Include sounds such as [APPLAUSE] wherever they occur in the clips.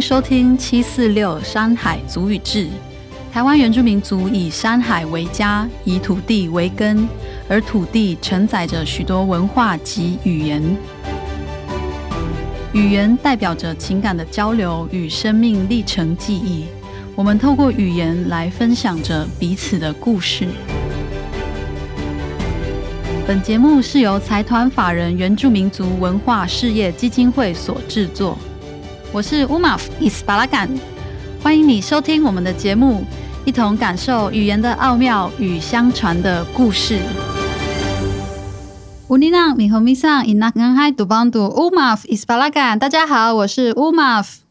收听七四六山海族语志。台湾原住民族以山海为家，以土地为根，而土地承载着许多文化及语言。语言代表着情感的交流与生命历程记忆。我们透过语言来分享着彼此的故事。本节目是由财团法人原住民族文化事业基金会所制作。我是乌马夫伊斯巴拉干，欢迎你收听我们的节目，一同感受语言的奥妙与相传的故事。乌尼纳米和米桑伊纳恩海杜邦杜乌马夫伊斯巴拉干，大家好，我是乌马夫。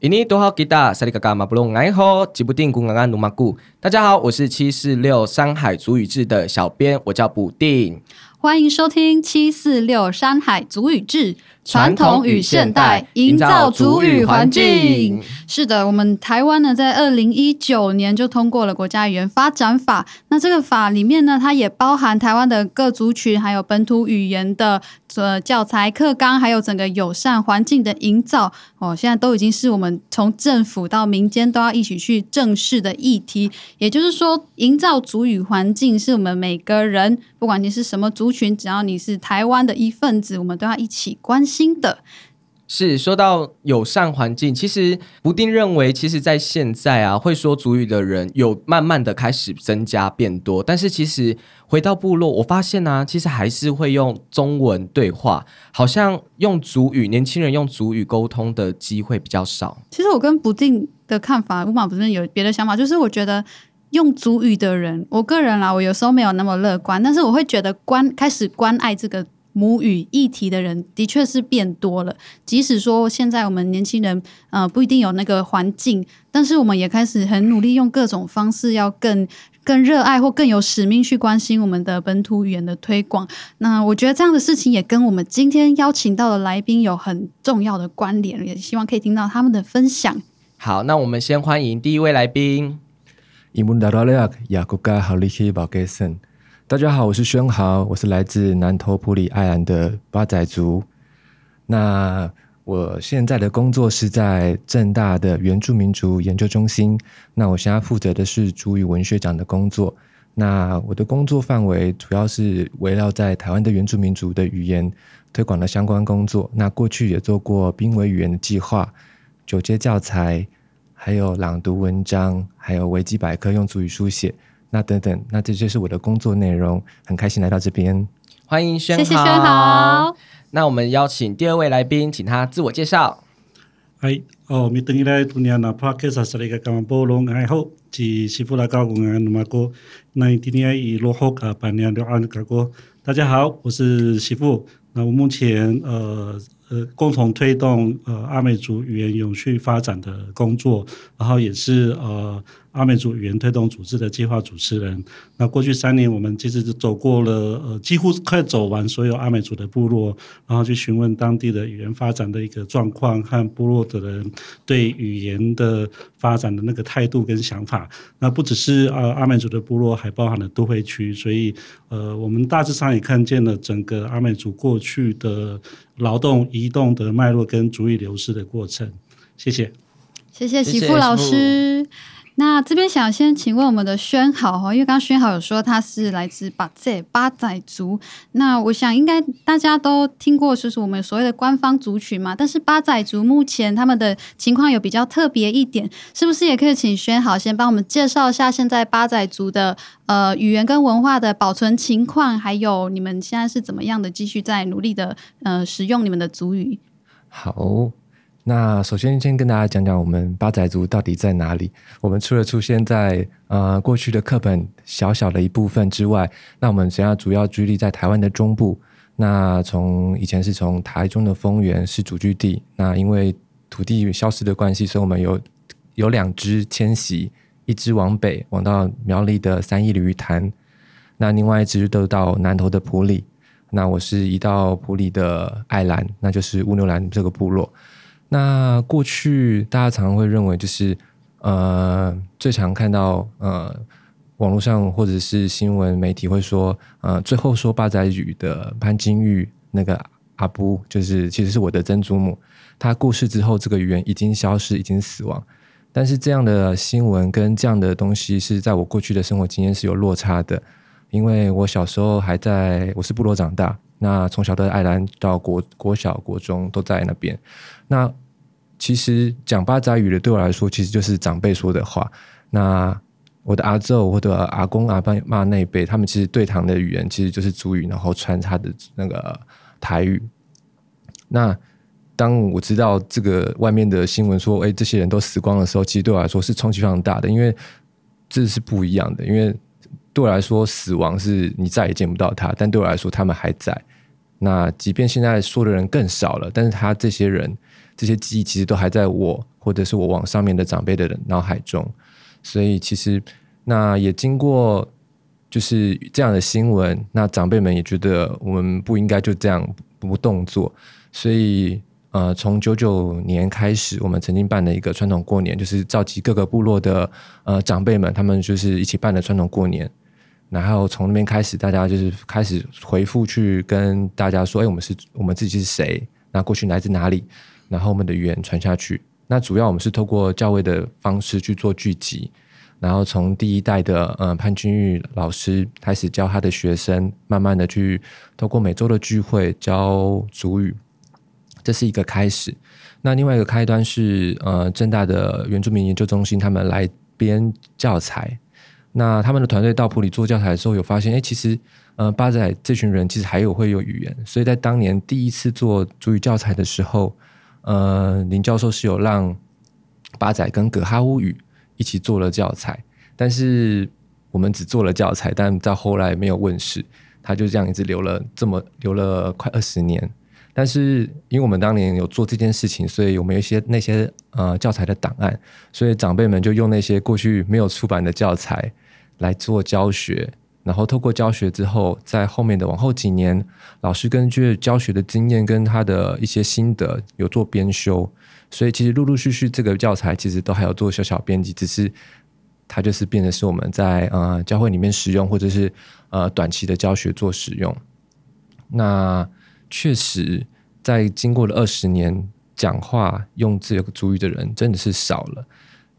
印尼多好吉达萨利嘎嘎马布隆爱好吉布丁古安安努马古，大家好，我是七四六山海主语志的小编，我叫布丁。欢迎收听七四六山海族语志，传统与现代，营造族语环境。是的，我们台湾呢，在二零一九年就通过了国家语言发展法。那这个法里面呢，它也包含台湾的各族群，还有本土语言的呃教材课纲，还有整个友善环境的营造。哦，现在都已经是我们从政府到民间都要一起去正视的议题。也就是说，营造族语环境是我们每个人，不管你是什么族。群只要你是台湾的一份子，我们都要一起关心的。是说到友善环境，其实不定认为，其实，在现在啊，会说主语的人有慢慢的开始增加变多。但是，其实回到部落，我发现呢，其实还是会用中文对话，好像用主语，年轻人用主语沟通的机会比较少。其实我跟不定的看法，乌马不是有别的想法，就是我觉得。用主语的人，我个人啦，我有时候没有那么乐观，但是我会觉得关开始关爱这个母语议题的人，的确是变多了。即使说现在我们年轻人呃不一定有那个环境，但是我们也开始很努力用各种方式，要更更热爱或更有使命去关心我们的本土语言的推广。那我觉得这样的事情也跟我们今天邀请到的来宾有很重要的关联，也希望可以听到他们的分享。好，那我们先欢迎第一位来宾。伊木达拉利亚雅古加豪利希宝盖森，大家好，我是宣豪，我是来自南投普里爱兰的八仔族。那我现在的工作是在正大的原住民族研究中心。那我现在负责的是主语文学奖的工作。那我的工作范围主要是围绕在台湾的原住民族的语言推广的相关工作。那过去也做过濒危语言的计划、九阶教材。还有朗读文章，还有维基百科用族语书写，那等等，那这就是我的工作内容。很开心来到这边，欢迎轩豪。谢谢轩豪。那我们邀请第二位来宾，请他自我介绍。嗨，哦，咪等于来度年那 podcast 是那个刚波隆爱好，是媳妇来搞公安那么个，那今天以落后啊，半年两岸搞过。大家好，我是媳妇。那我目前呃。呃，共同推动呃阿美族语言永续发展的工作，然后也是呃。阿美族语言推动组织的计划主持人。那过去三年，我们其实走过了呃，几乎快走完所有阿美族的部落，然后去询问当地的语言发展的一个状况和部落的人对语言的发展的那个态度跟想法。那不只是呃阿美族的部落，还包含了都会区。所以呃，我们大致上也看见了整个阿美族过去的劳动移动的脉络跟主语流失的过程。谢谢，谢谢媳妇老师。那这边想先请问我们的宣豪哈，因为刚刚宣豪有说他是来自巴仔八仔族，那我想应该大家都听过，就是我们所谓的官方族群嘛。但是八仔族目前他们的情况有比较特别一点，是不是也可以请宣豪先帮我们介绍一下现在八仔族的呃语言跟文化的保存情况，还有你们现在是怎么样的继续在努力的呃使用你们的族语？好。那首先先跟大家讲讲我们八仔族到底在哪里。我们除了出现在呃过去的课本小小的一部分之外，那我们现在主要居立在台湾的中部。那从以前是从台中的丰原是主居地，那因为土地消失的关系，所以我们有有两支迁徙，一支往北往到苗栗的三义鲤鱼潭，那另外一支都到南投的埔里。那我是移到埔里的爱兰，那就是乌牛兰这个部落。那过去大家常常会认为，就是呃，最常看到呃，网络上或者是新闻媒体会说，呃，最后说八仔语的潘金玉那个阿布，就是其实是我的曾祖母，她过世之后，这个语言已经消失，已经死亡。但是这样的新闻跟这样的东西是在我过去的生活经验是有落差的，因为我小时候还在我是部落长大，那从小在爱兰到国国小、国中都在那边。那其实讲巴扎语的对我来说，其实就是长辈说的话。那我的阿祖或者阿公阿爸妈那一辈，他们其实对堂的语言其实就是主语，然后穿插的那个台语。那当我知道这个外面的新闻说，哎，这些人都死光的时候，其实对我来说是冲击非常大的，因为这是不一样的。因为对我来说，死亡是你再也见不到他，但对我来说，他们还在。那即便现在说的人更少了，但是他这些人这些记忆其实都还在我或者是我往上面的长辈的脑海中。所以其实那也经过就是这样的新闻，那长辈们也觉得我们不应该就这样不动作，所以。呃，从九九年开始，我们曾经办了一个传统过年，就是召集各个部落的呃长辈们，他们就是一起办的传统过年。然后从那边开始，大家就是开始回复去跟大家说：“哎，我们是我们自己是谁？那过去来自哪里？然后我们的语言传下去。那主要我们是透过教会的方式去做聚集，然后从第一代的呃潘君玉老师开始教他的学生，慢慢的去透过每周的聚会教主语。”这是一个开始，那另外一个开端是呃，正大的原住民研究中心他们来编教材，那他们的团队到普里做教材的时候，有发现，哎，其实呃，八仔这群人其实还有会有语言，所以在当年第一次做主语教材的时候，呃，林教授是有让八仔跟葛哈乌语一起做了教材，但是我们只做了教材，但到后来没有问世，他就这样一直留了这么留了快二十年。但是，因为我们当年有做这件事情，所以我们有一些那些呃教材的档案，所以长辈们就用那些过去没有出版的教材来做教学。然后透过教学之后，在后面的往后几年，老师根据教学的经验跟他的一些心得有做编修。所以其实陆陆续续这个教材其实都还有做小小编辑，只是它就是变得是我们在呃教会里面使用，或者是呃短期的教学做使用。那。确实，在经过了二十年，讲话用这个主语的人真的是少了。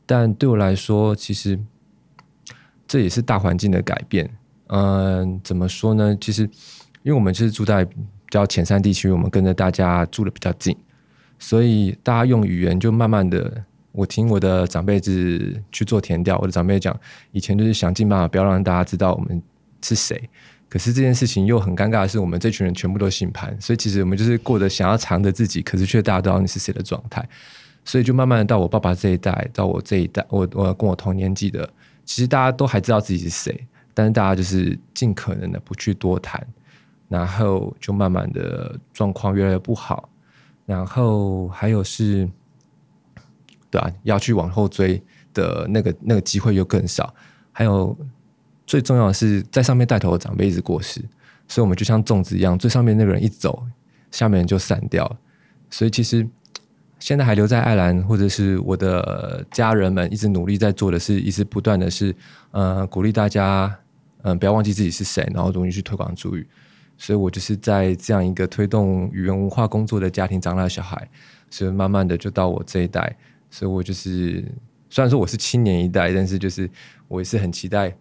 但对我来说，其实这也是大环境的改变。嗯，怎么说呢？其实，因为我们是住在比较前山地区，我们跟着大家住的比较近，所以大家用语言就慢慢的。我听我的长辈子去做填调，我的长辈讲，以前就是想尽办法不要让大家知道我们是谁。可是这件事情又很尴尬的是，我们这群人全部都姓潘，所以其实我们就是过着想要藏着自己，可是却大家都知道你是谁的状态。所以就慢慢的到我爸爸这一代，到我这一代，我我跟我同年纪的，其实大家都还知道自己是谁，但是大家就是尽可能的不去多谈，然后就慢慢的状况越来越不好。然后还有是，对啊，要去往后追的那个那个机会又更少，还有。最重要的是，在上面带头的长辈一直过世，所以我们就像粽子一样，最上面那个人一走，下面人就散掉了。所以其实现在还留在爱兰，或者是我的家人们一直努力在做的是，一直不断的是，呃，鼓励大家，嗯，不要忘记自己是谁，然后容易去推广主语。所以我就是在这样一个推动语言文化工作的家庭长大的小孩，所以慢慢的就到我这一代，所以我就是虽然说我是青年一代，但是就是我也是很期待。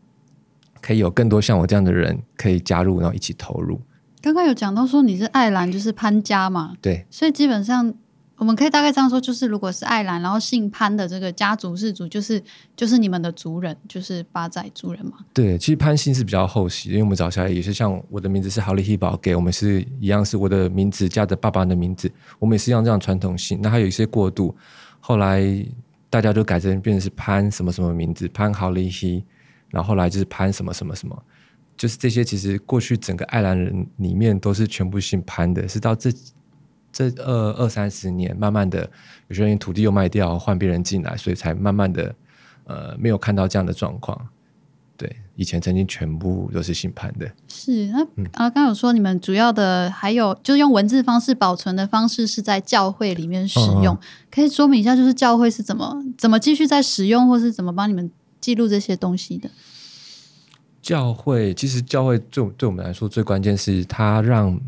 可以有更多像我这样的人可以加入，然后一起投入。刚刚有讲到说你是爱兰，就是潘家嘛？对。所以基本上我们可以大概这样说，就是如果是爱兰，然后姓潘的这个家族氏族，就是就是你们的族人，就是八仔族人嘛？对，其实潘姓是比较后期，因为我们找下来也是像我的名字是豪利希宝，给我们是一样，是我的名字加着爸爸的名字，我们也是用这样传统姓。那还有一些过渡，后来大家都改成变成是潘什么什么名字，潘豪利希。然后后来就是潘什么什么什么，就是这些。其实过去整个爱兰人里面都是全部姓潘的，是到这这二二三十年，慢慢的有些人土地又卖掉，换别人进来，所以才慢慢的呃没有看到这样的状况。对，以前曾经全部都是新盘的。是那啊，刚有说你们主要的还有就是用文字方式保存的方式是在教会里面使用，可以说明一下，就是教会是怎么怎么继续在使用，或是怎么帮你们。记录这些东西的教会，其实教会对对我们来说最关键是，它让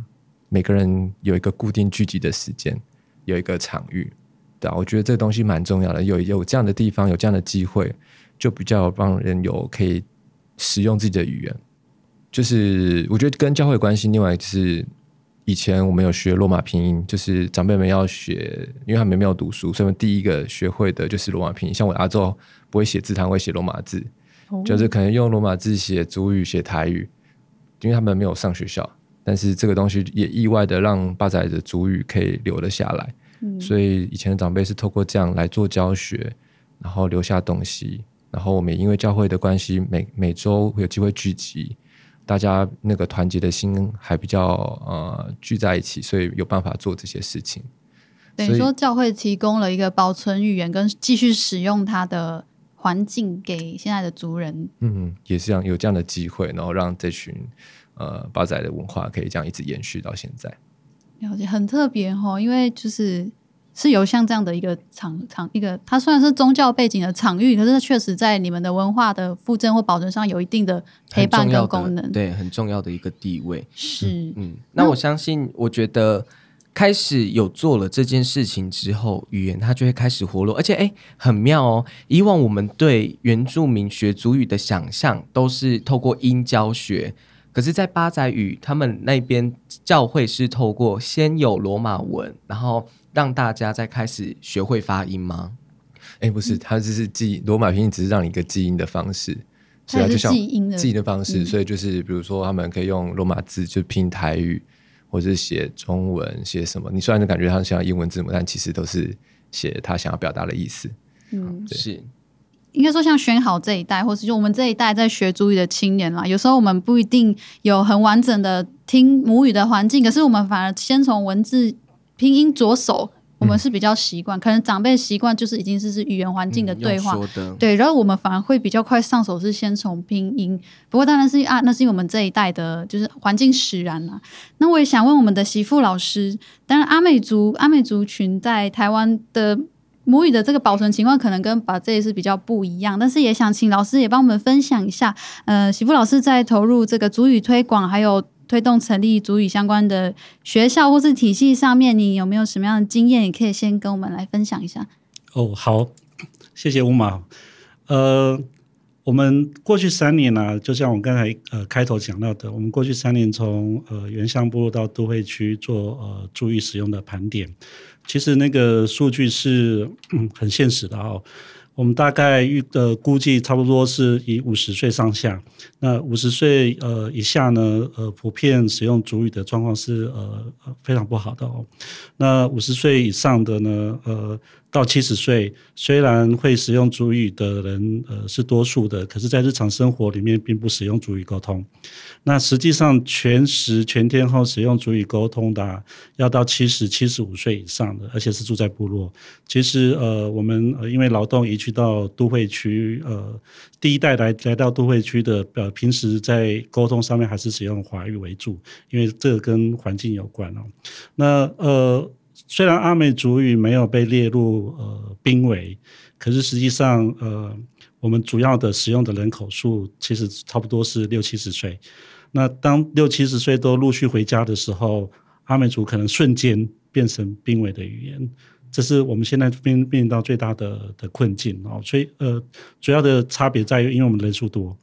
每个人有一个固定聚集的时间，有一个场域，对啊，我觉得这个东西蛮重要的。有有这样的地方，有这样的机会，就比较让人有可以使用自己的语言。就是我觉得跟教会关系，另外就是以前我们有学罗马拼音，就是长辈们要学，因为他们没有读书，所以第一个学会的就是罗马拼音。像我阿周不会写字，他会写罗马字，就是可能用罗马字写主语、写台语，因为他们没有上学校。但是这个东西也意外的让八仔的主语可以留了下来，所以以前的长辈是透过这样来做教学，然后留下东西。然后我们也因为教会的关系，每每周有机会聚集。大家那个团结的心还比较呃聚在一起，所以有办法做这些事情。等于说，教会提供了一个保存语言跟继续使用它的环境给现在的族人。嗯，也是这样，有这样的机会，然后让这群呃八仔的文化可以这样一直延续到现在。了解，很特别哈，因为就是。是有像这样的一个场场一个，它虽然是宗教背景的场域，可是它确实在你们的文化的附赠或保存上有一定的陪伴跟功能，对，很重要的一个地位。是，嗯，那我相信，我觉得开始有做了这件事情之后，语言它就会开始活络，而且哎，很妙哦。以往我们对原住民学族语的想象都是透过音教学，可是，在八仔语他们那边教会是透过先有罗马文，然后。让大家再开始学会发音吗？哎，不是，它只是记罗马拼音，只是让你一个记音的方式，所以就像记音的记音的方式。所以就是，比如说，他们可以用罗马字就拼台语，或者是写中文，写什么？你虽然感觉它像英文字母，但其实都是写他想要表达的意思。嗯，是应该说，像选好这一代，或是就我们这一代在学主语的青年啦，有时候我们不一定有很完整的听母语的环境，可是我们反而先从文字。拼音着手，我们是比较习惯，可能长辈习惯就是已经是是语言环境的对话，对，然后我们反而会比较快上手，是先从拼音。不过当然是啊，那是因为我们这一代的就是环境使然啊。那我也想问我们的媳妇老师，当然阿美族阿美族群在台湾的母语的这个保存情况，可能跟把这是比较不一样，但是也想请老师也帮我们分享一下，呃，媳妇老师在投入这个主语推广还有。推动成立主语相关的学校或是体系上面，你有没有什么样的经验？也可以先跟我们来分享一下。哦，好，谢谢吴马。呃，我们过去三年呢，就像我刚才呃开头讲到的，我们过去三年从呃原乡部落到都会区做呃注意使用的盘点，其实那个数据是嗯很现实的哦。我们大概预的估计差不多是以五十岁上下，那五十岁呃以下呢，呃普遍使用主语的状况是呃非常不好的哦。那五十岁以上的呢，呃。到七十岁，虽然会使用主语的人，呃，是多数的，可是，在日常生活里面，并不使用主语沟通。那实际上，全时全天候使用主语沟通的，要到七十七十五岁以上的，而且是住在部落。其实，呃，我们呃，因为劳动移居到都会区，呃，第一代来来到都会区的，呃，平时在沟通上面还是使用华语为主，因为这跟环境有关哦。那呃。虽然阿美族语没有被列入呃濒危，可是实际上呃我们主要的使用的人口数其实差不多是六七十岁。那当六七十岁都陆续回家的时候，阿美族可能瞬间变成濒危的语言，这是我们现在面面临到最大的的困境哦。所以呃主要的差别在于，因为我们人数多。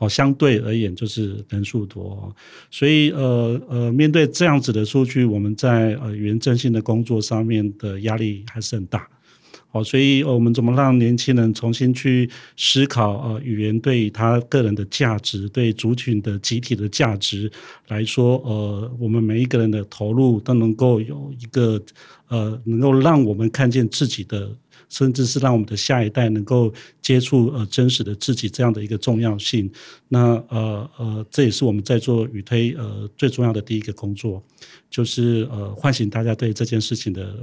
哦，相对而言就是人数多，所以呃呃，面对这样子的数据，我们在呃语言振兴的工作上面的压力还是很大。好，所以我们怎么让年轻人重新去思考呃语言对他个人的价值，对族群的集体的价值来说，呃，我们每一个人的投入都能够有一个呃，能够让我们看见自己的。甚至是让我们的下一代能够接触呃真实的自己这样的一个重要性，那呃呃这也是我们在做语推呃最重要的第一个工作，就是呃唤醒大家对这件事情的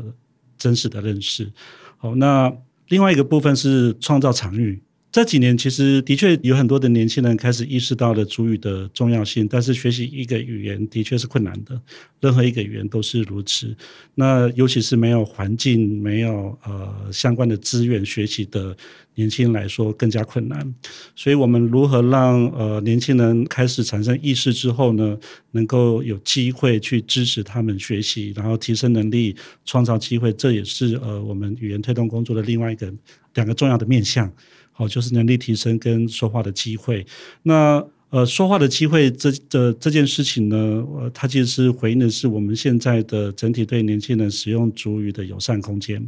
真实的认识。好，那另外一个部分是创造场域。这几年其实的确有很多的年轻人开始意识到了主语的重要性，但是学习一个语言的确是困难的，任何一个语言都是如此。那尤其是没有环境、没有呃相关的资源学习的年轻人来说更加困难。所以我们如何让呃年轻人开始产生意识之后呢，能够有机会去支持他们学习，然后提升能力、创造机会，这也是呃我们语言推动工作的另外一个两个重要的面向。好，就是能力提升跟说话的机会。那呃，说话的机会这这这件事情呢，呃，它其实是回应的是我们现在的整体对年轻人使用主语的友善空间。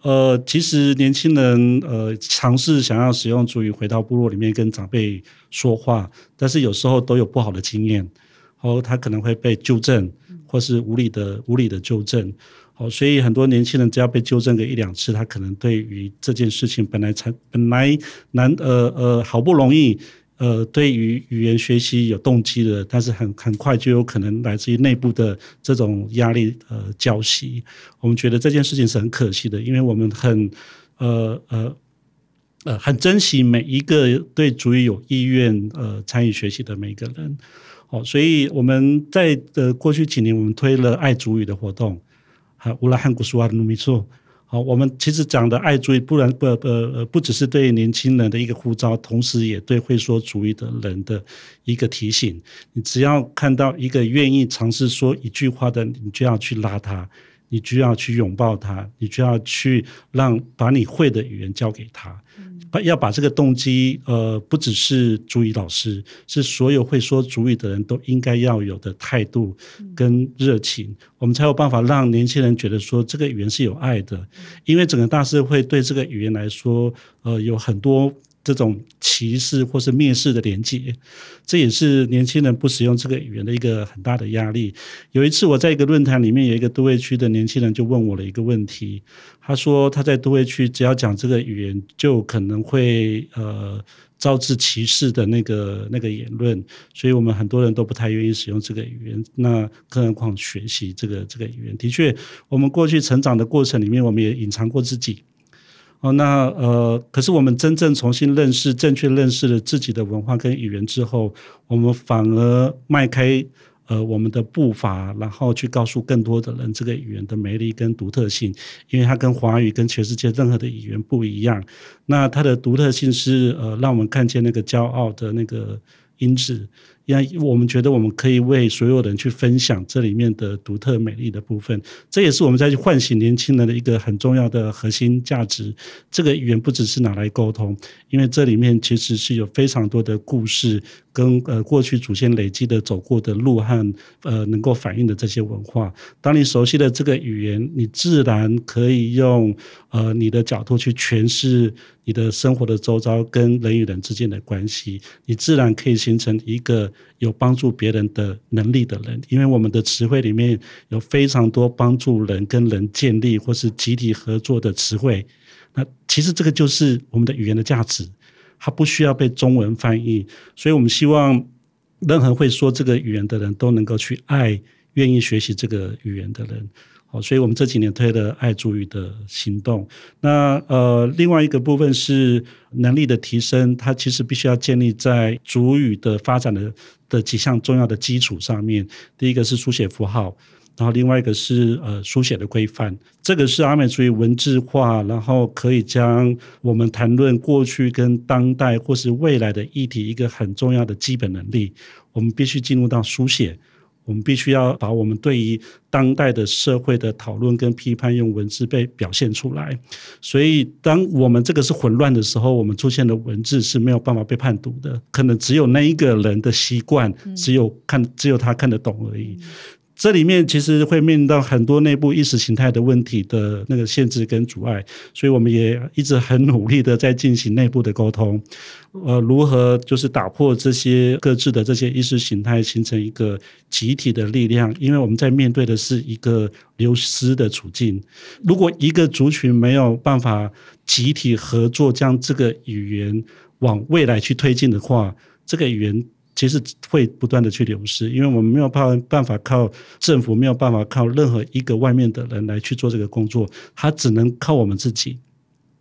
呃，其实年轻人呃尝试想要使用主语回到部落里面跟长辈说话，但是有时候都有不好的经验，哦，他可能会被纠正，或是无理的无理的纠正。哦，所以很多年轻人只要被纠正个一两次，他可能对于这件事情本来才本来难呃呃好不容易呃对于语言学习有动机的，但是很很快就有可能来自于内部的这种压力呃交习。我们觉得这件事情是很可惜的，因为我们很呃呃呃很珍惜每一个对主语有意愿呃参与学习的每一个人。哦，所以我们在的过去几年，我们推了爱主语的活动。好，乌拉汉古苏瓦努米措。好，我们其实讲的爱主语，不然不呃呃，不只是对年轻人的一个呼召，同时也对会说主义的人的一个提醒。你只要看到一个愿意尝试说一句话的，你就要去拉他，你就要去拥抱他，你就要去让把你会的语言交给他。把要把这个动机，呃，不只是主语老师，是所有会说主语的人都应该要有的态度跟热情，我们才有办法让年轻人觉得说这个语言是有爱的。因为整个大社会对这个语言来说，呃，有很多。这种歧视或是蔑视的连接，这也是年轻人不使用这个语言的一个很大的压力。有一次我在一个论坛里面，有一个都会区的年轻人就问我了一个问题，他说他在都会区只要讲这个语言，就可能会呃招致歧视的那个那个言论，所以我们很多人都不太愿意使用这个语言。那更何况学习这个这个语言，的确，我们过去成长的过程里面，我们也隐藏过自己。哦，那呃，可是我们真正重新认识、正确认识了自己的文化跟语言之后，我们反而迈开呃我们的步伐，然后去告诉更多的人这个语言的魅力跟独特性，因为它跟华语跟全世界任何的语言不一样。那它的独特性是呃，让我们看见那个骄傲的那个因子。因为我们觉得我们可以为所有人去分享这里面的独特美丽的部分，这也是我们在去唤醒年轻人的一个很重要的核心价值。这个语言不只是拿来沟通，因为这里面其实是有非常多的故事。跟呃过去祖先累积的走过的路和呃能够反映的这些文化，当你熟悉了这个语言，你自然可以用呃你的角度去诠释你的生活的周遭跟人与人之间的关系，你自然可以形成一个有帮助别人的能力的人。因为我们的词汇里面有非常多帮助人跟人建立或是集体合作的词汇，那其实这个就是我们的语言的价值。它不需要被中文翻译，所以我们希望任何会说这个语言的人都能够去爱愿意学习这个语言的人。好，所以我们这几年推了爱主语的行动。那呃，另外一个部分是能力的提升，它其实必须要建立在主语的发展的的几项重要的基础上面。第一个是书写符号。然后另外一个是呃书写的规范，这个是阿美族语文字化，然后可以将我们谈论过去跟当代或是未来的议题一个很重要的基本能力。我们必须进入到书写，我们必须要把我们对于当代的社会的讨论跟批判用文字被表现出来。所以，当我们这个是混乱的时候，我们出现的文字是没有办法被判读的，可能只有那一个人的习惯，只有看只有他看得懂而已。这里面其实会面临到很多内部意识形态的问题的那个限制跟阻碍，所以我们也一直很努力的在进行内部的沟通，呃，如何就是打破这些各自的这些意识形态，形成一个集体的力量？因为我们在面对的是一个流失的处境，如果一个族群没有办法集体合作，将这个语言往未来去推进的话，这个语言。其实会不断的去流失，因为我们没有办办法靠政府，没有办法靠任何一个外面的人来去做这个工作，他只能靠我们自己。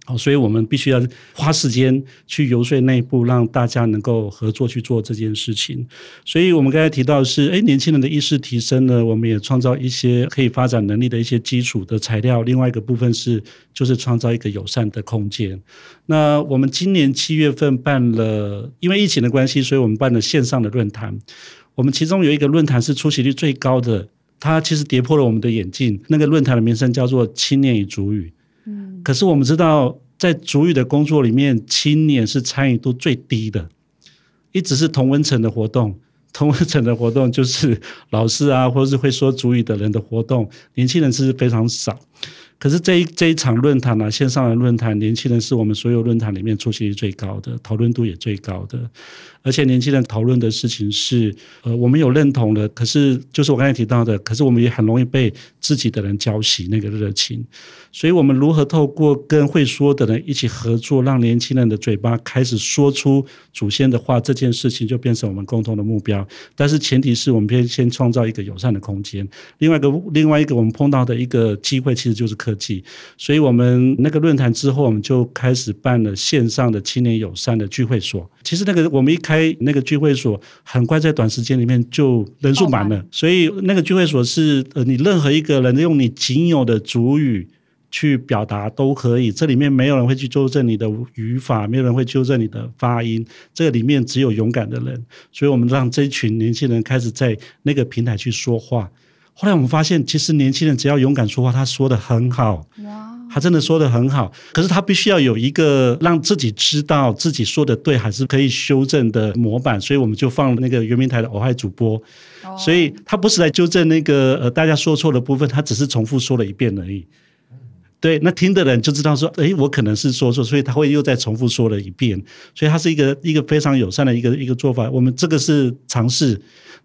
哦，所以我们必须要花时间去游说内部，让大家能够合作去做这件事情。所以我们刚才提到是，哎，年轻人的意识提升呢，我们也创造一些可以发展能力的一些基础的材料。另外一个部分是，就是创造一个友善的空间。那我们今年七月份办了，因为疫情的关系，所以我们办了线上的论坛。我们其中有一个论坛是出席率最高的，它其实跌破了我们的眼镜。那个论坛的名称叫做“青年与主语”。可是我们知道，在主语的工作里面，青年是参与度最低的，一直是同温层的活动，[LAUGHS] 同温层的活动就是老师啊，或者是会说主语的人的活动，年轻人是非常少。可是这一这一场论坛呢，线上的论坛，年轻人是我们所有论坛里面出席率最高的，讨论度也最高的。而且年轻人讨论的事情是，呃，我们有认同的，可是就是我刚才提到的，可是我们也很容易被自己的人浇熄那个热情。所以，我们如何透过跟会说的人一起合作，让年轻人的嘴巴开始说出祖先的话，这件事情就变成我们共同的目标。但是，前提是我们先先创造一个友善的空间。另外一个，另外一个我们碰到的一个机会，其实就是科技。所以我们那个论坛之后，我们就开始办了线上的青年友善的聚会所。其实那个我们一开那个聚会所，很快在短时间里面就人数满了。所以那个聚会所是呃，你任何一个人用你仅有的主语去表达都可以。这里面没有人会去纠正你的语法，没有人会纠正你的发音。这个里面只有勇敢的人。所以我们让这群年轻人开始在那个平台去说话。后来我们发现，其实年轻人只要勇敢说话，他说的很好，他真的说的很好。可是他必须要有一个让自己知道自己说的对还是可以修正的模板，所以我们就放那个圆明台的偶害主播，所以他不是来纠正那个呃大家说错的部分，他只是重复说了一遍而已。对，那听的人就知道说，哎，我可能是说错，所以他会又再重复说了一遍，所以它是一个一个非常友善的一个一个做法。我们这个是尝试。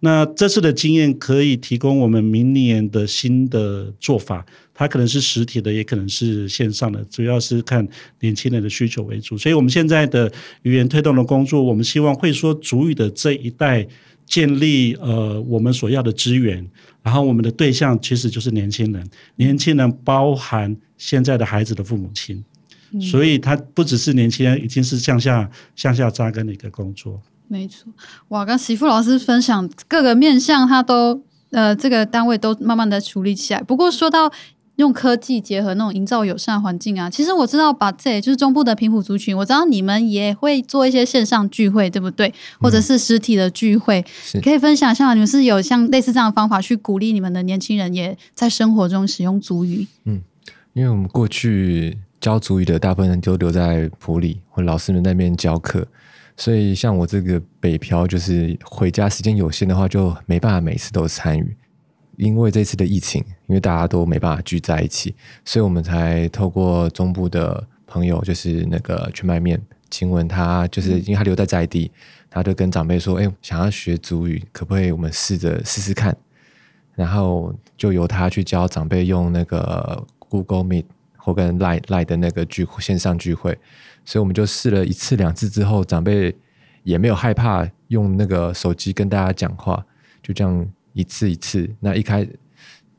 那这次的经验可以提供我们明年的新的做法，它可能是实体的，也可能是线上的，主要是看年轻人的需求为主。所以，我们现在的语言推动的工作，我们希望会说主语的这一代建立呃我们所要的资源，然后我们的对象其实就是年轻人，年轻人包含现在的孩子的父母亲，所以他不只是年轻人，已经是向下向下扎根的一个工作。没错，哇！跟媳妇老师分享各个面向，他都呃，这个单位都慢慢的处理起来。不过说到用科技结合那种营造友善环境啊，其实我知道把这就是中部的平埔族群，我知道你们也会做一些线上聚会，对不对？或者是实体的聚会，可以分享一下，你们是有像类似这样的方法去鼓励你们的年轻人也在生活中使用族语？嗯，因为我们过去教族语的大部分人都留在普里或老师们那边教课。所以，像我这个北漂，就是回家时间有限的话，就没办法每次都参与。因为这次的疫情，因为大家都没办法聚在一起，所以我们才透过中部的朋友，就是那个全麦面请问他，就是因为他留在在地，他就跟长辈说：“哎，想要学主语，可不可以我们试着试试看？”然后就由他去教长辈用那个 Google Meet 或跟 Line Line 的那个聚线上聚会。所以我们就试了一次两次之后，长辈也没有害怕用那个手机跟大家讲话，就这样一次一次，那一开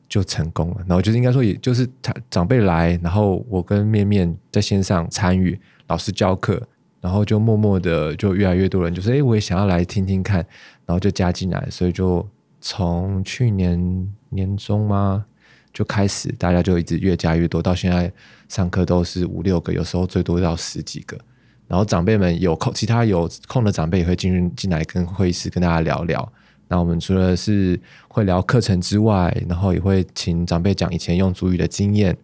就成功了。然后就是应该说，也就是他长辈来，然后我跟面面在线上参与，老师教课，然后就默默的就越来越多人就说：“哎，我也想要来听听看。”然后就加进来，所以就从去年年中吗？就开始，大家就一直越加越多，到现在上课都是五六个，有时候最多到十几个。然后长辈们有空，其他有空的长辈也会进进来跟会议室跟大家聊聊。那我们除了是会聊课程之外，然后也会请长辈讲以前用主语的经验。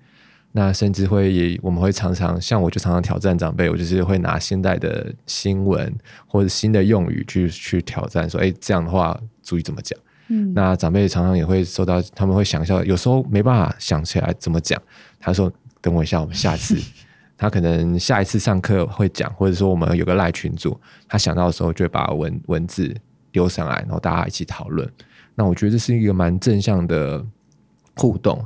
那甚至会我们会常常像我就常常挑战长辈，我就是会拿现代的新闻或者新的用语去去挑战，说哎这样的话主语怎么讲？那长辈常常也会受到，他们会想笑，有时候没办法想起来怎么讲。他说：“等我一下，我们下次。[LAUGHS] ”他可能下一次上课会讲，或者说我们有个赖群组，他想到的时候就会把文文字丢上来，然后大家一起讨论。那我觉得这是一个蛮正向的互动。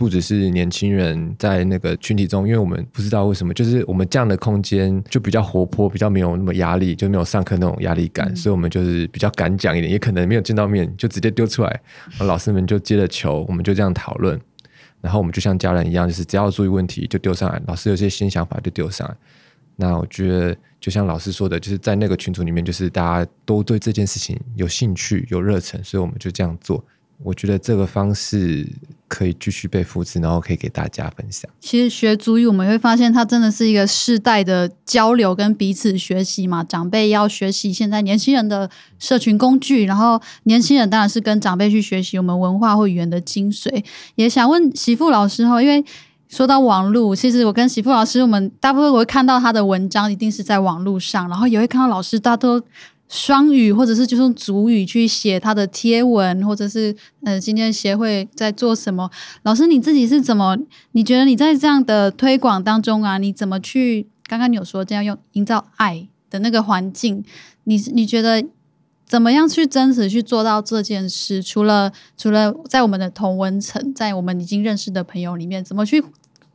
不只是年轻人在那个群体中，因为我们不知道为什么，就是我们这样的空间就比较活泼，比较没有那么压力，就没有上课那种压力感，所以我们就是比较敢讲一点，也可能没有见到面就直接丢出来，老师们就接了球，我们就这样讨论。然后我们就像家人一样，就是只要注意问题就丢上来，老师有些新想法就丢上来。那我觉得就像老师说的，就是在那个群组里面，就是大家都对这件事情有兴趣、有热忱，所以我们就这样做。我觉得这个方式可以继续被复制，然后可以给大家分享。其实学足语，我们会发现它真的是一个世代的交流跟彼此学习嘛。长辈要学习现在年轻人的社群工具，然后年轻人当然是跟长辈去学习我们文化或语言的精髓。也想问媳妇老师哈，因为说到网络，其实我跟媳妇老师，我们大部分我会看到他的文章，一定是在网络上，然后也会看到老师大都。双语，或者是就用主语去写他的贴文，或者是呃，今天协会在做什么？老师你自己是怎么？你觉得你在这样的推广当中啊，你怎么去？刚刚你有说这样用营造爱的那个环境，你你觉得怎么样去真实去做到这件事？除了除了在我们的同文层，在我们已经认识的朋友里面，怎么去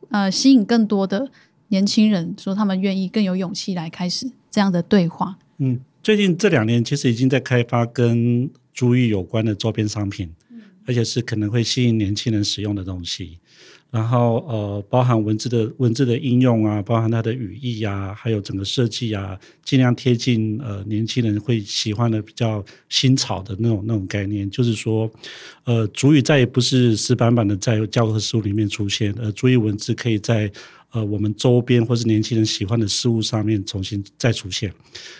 呃吸引更多的年轻人，说他们愿意更有勇气来开始这样的对话？嗯。最近这两年，其实已经在开发跟珠玉有关的周边商品，而且是可能会吸引年轻人使用的东西。然后呃，包含文字的文字的应用啊，包含它的语义啊，还有整个设计啊，尽量贴近呃年轻人会喜欢的比较新潮的那种那种概念。就是说，呃，主语再也不是死板板的在教科书里面出现，呃，主语文字可以在。呃，我们周边或是年轻人喜欢的事物上面重新再出现，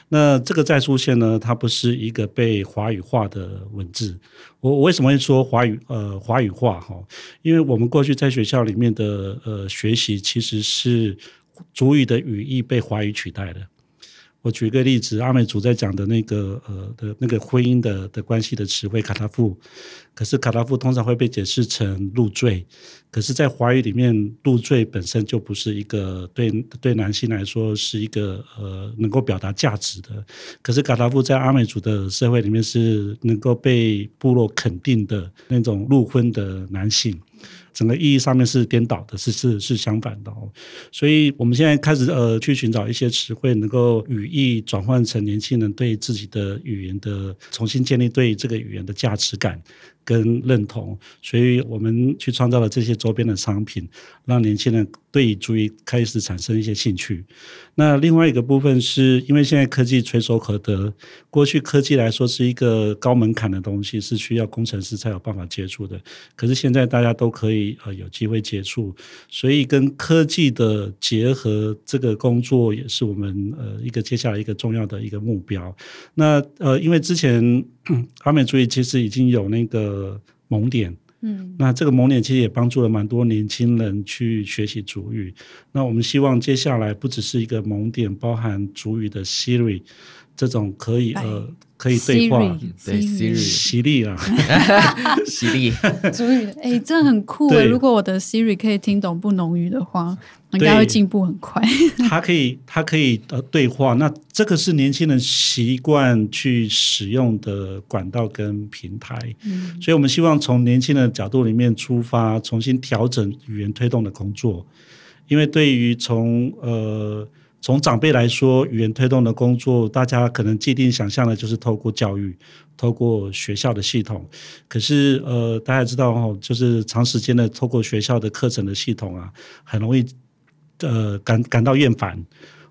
那这个再出现呢，它不是一个被华语化的文字。我为什么会说华语呃华语化哈？因为我们过去在学校里面的呃学习，其实是主语的语义被华语取代的。我举个例子，阿美族在讲的那个呃的那个婚姻的的关系的词汇卡塔夫，可是卡达夫通常会被解释成入赘，可是，在华语里面，入赘本身就不是一个对对男性来说是一个呃能够表达价值的，可是卡达夫在阿美族的社会里面是能够被部落肯定的那种入婚的男性。整个意义上面是颠倒的，是是是相反的哦，所以我们现在开始呃去寻找一些词汇，能够语义转换成年轻人对自己的语言的重新建立对这个语言的价值感。跟认同，所以我们去创造了这些周边的商品，让年轻人对足语开始产生一些兴趣。那另外一个部分是因为现在科技垂手可得，过去科技来说是一个高门槛的东西，是需要工程师才有办法接触的。可是现在大家都可以呃有机会接触，所以跟科技的结合这个工作也是我们呃一个接下来一个重要的一个目标。那呃因为之前 [COUGHS] 阿美主义其实已经有那个。呃，萌点，嗯，那这个萌点其实也帮助了蛮多年轻人去学习主语。那我们希望接下来不只是一个萌点，包含主语的 Siri 这种可以呃可以对话，对 Siri 犀利啊，[LAUGHS] 犀利，[LAUGHS] [LAUGHS] 主语，哎，这很酷哎！如果我的 Siri 可以听懂不浓语的话。应该会进步很快。它可以，它可以呃对话。那这个是年轻人习惯去使用的管道跟平台。嗯，所以我们希望从年轻人的角度里面出发，重新调整语言推动的工作。因为对于从呃从长辈来说，语言推动的工作，大家可能既定想象的就是透过教育，透过学校的系统。可是呃，大家知道哦，就是长时间的透过学校的课程的系统啊，很容易。呃，感感到厌烦，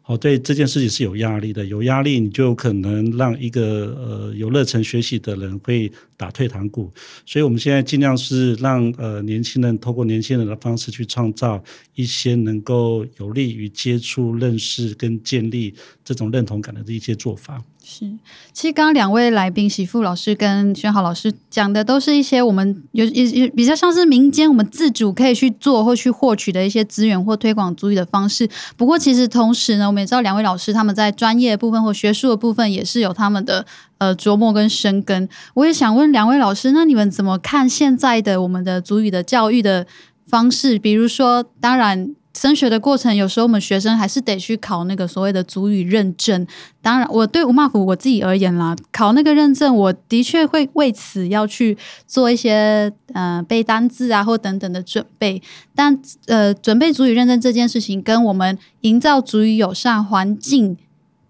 哦，对这件事情是有压力的，有压力你就可能让一个呃有热忱学习的人会打退堂鼓，所以我们现在尽量是让呃年轻人通过年轻人的方式去创造一些能够有利于接触、认识跟建立这种认同感的一些做法。是，其实刚刚两位来宾，喜富老师跟宣豪老师讲的，都是一些我们有也也比较像是民间我们自主可以去做或去获取的一些资源或推广足语的方式。不过，其实同时呢，我们也知道两位老师他们在专业部分或学术的部分也是有他们的呃琢磨跟深耕。我也想问两位老师，那你们怎么看现在的我们的足语的教育的方式？比如说，当然。升学的过程，有时候我们学生还是得去考那个所谓的主语认证。当然，我对吴马虎我自己而言啦，考那个认证，我的确会为此要去做一些呃背单字啊或等等的准备。但呃，准备主语认证这件事情，跟我们营造主语友善环境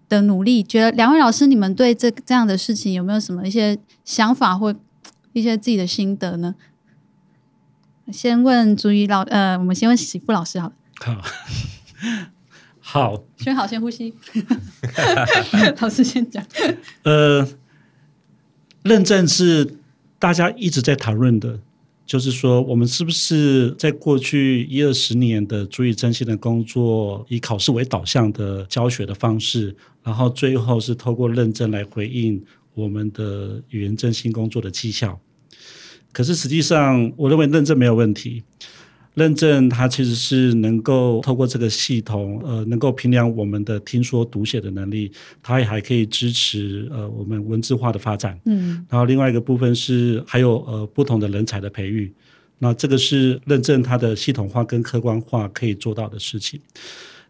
的努力，觉得两位老师，你们对这这样的事情有没有什么一些想法或一些自己的心得呢？先问主语老呃，我们先问喜富老师好了。[LAUGHS] 好，好，选好，先呼吸。[LAUGHS] 老师先讲。呃，认证是大家一直在讨论的，就是说，我们是不是在过去一二十年的主语真心的工作，以考试为导向的教学的方式，然后最后是透过认证来回应我们的语言真心工作的绩效。可是实际上，我认为认证没有问题。认证它其实是能够透过这个系统，呃，能够评量我们的听说读写的能力，它也还可以支持呃我们文字化的发展。嗯，然后另外一个部分是还有呃不同的人才的培育，那这个是认证它的系统化跟客观化可以做到的事情。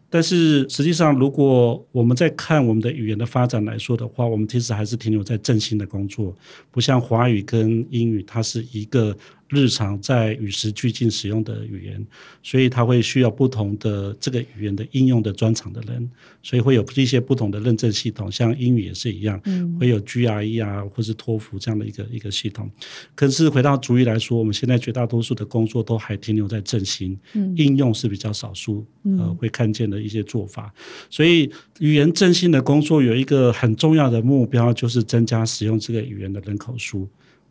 但是实际上，如果我们在看我们的语言的发展来说的话，我们其实还是停留在振兴的工作，不像华语跟英语，它是一个。日常在与时俱进使用的语言，所以它会需要不同的这个语言的应用的专长的人，所以会有一些不同的认证系统，像英语也是一样，会有 GRE 啊，或是托福这样的一个一个系统。可是回到主语来说，我们现在绝大多数的工作都还停留在正新，应用是比较少数，呃，会看见的一些做法。所以语言振兴的工作有一个很重要的目标，就是增加使用这个语言的人口数。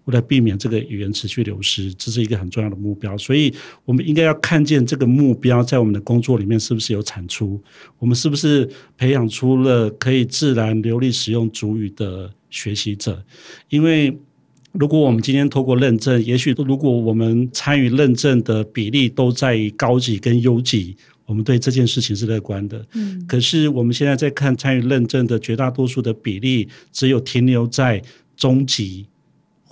为了避免这个语言持续流失，这是一个很重要的目标，所以我们应该要看见这个目标在我们的工作里面是不是有产出，我们是不是培养出了可以自然流利使用主语的学习者？因为如果我们今天透过认证，也许如果我们参与认证的比例都在高级跟优级，我们对这件事情是乐观的。嗯，可是我们现在在看参与认证的绝大多数的比例，只有停留在中级。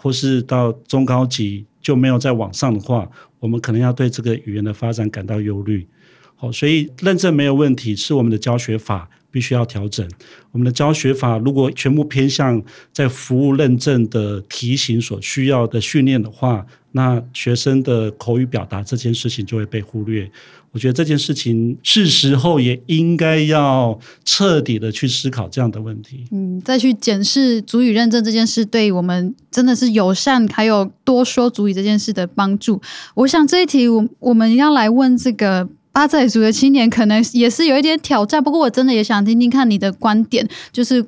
或是到中高级就没有再往上的话，我们可能要对这个语言的发展感到忧虑。好，所以认证没有问题，是我们的教学法必须要调整。我们的教学法如果全部偏向在服务认证的题型所需要的训练的话，那学生的口语表达这件事情就会被忽略。我觉得这件事情是时候也应该要彻底的去思考这样的问题。嗯，再去检视主语认证这件事对我们真的是友善，还有多说主语这件事的帮助。我想这一题我我们要来问这个八寨族的青年，可能也是有一点挑战。不过我真的也想听听看你的观点，就是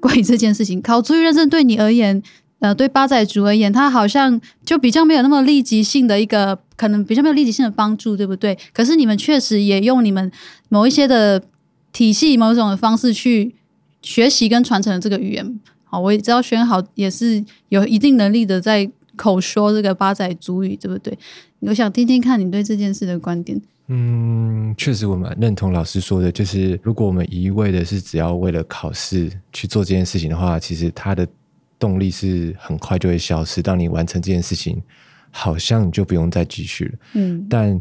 关于这件事情，考主语认证对你而言。呃，对八仔族而言，它好像就比较没有那么立即性的一个，可能比较没有立即性的帮助，对不对？可是你们确实也用你们某一些的体系、某种的方式去学习跟传承这个语言。好，我也知道轩豪也是有一定能力的在口说这个八仔族语，对不对？我想听听看你对这件事的观点。嗯，确实我蛮认同老师说的，就是如果我们一味的是只要为了考试去做这件事情的话，其实它的。动力是很快就会消失。当你完成这件事情，好像你就不用再继续了。嗯，但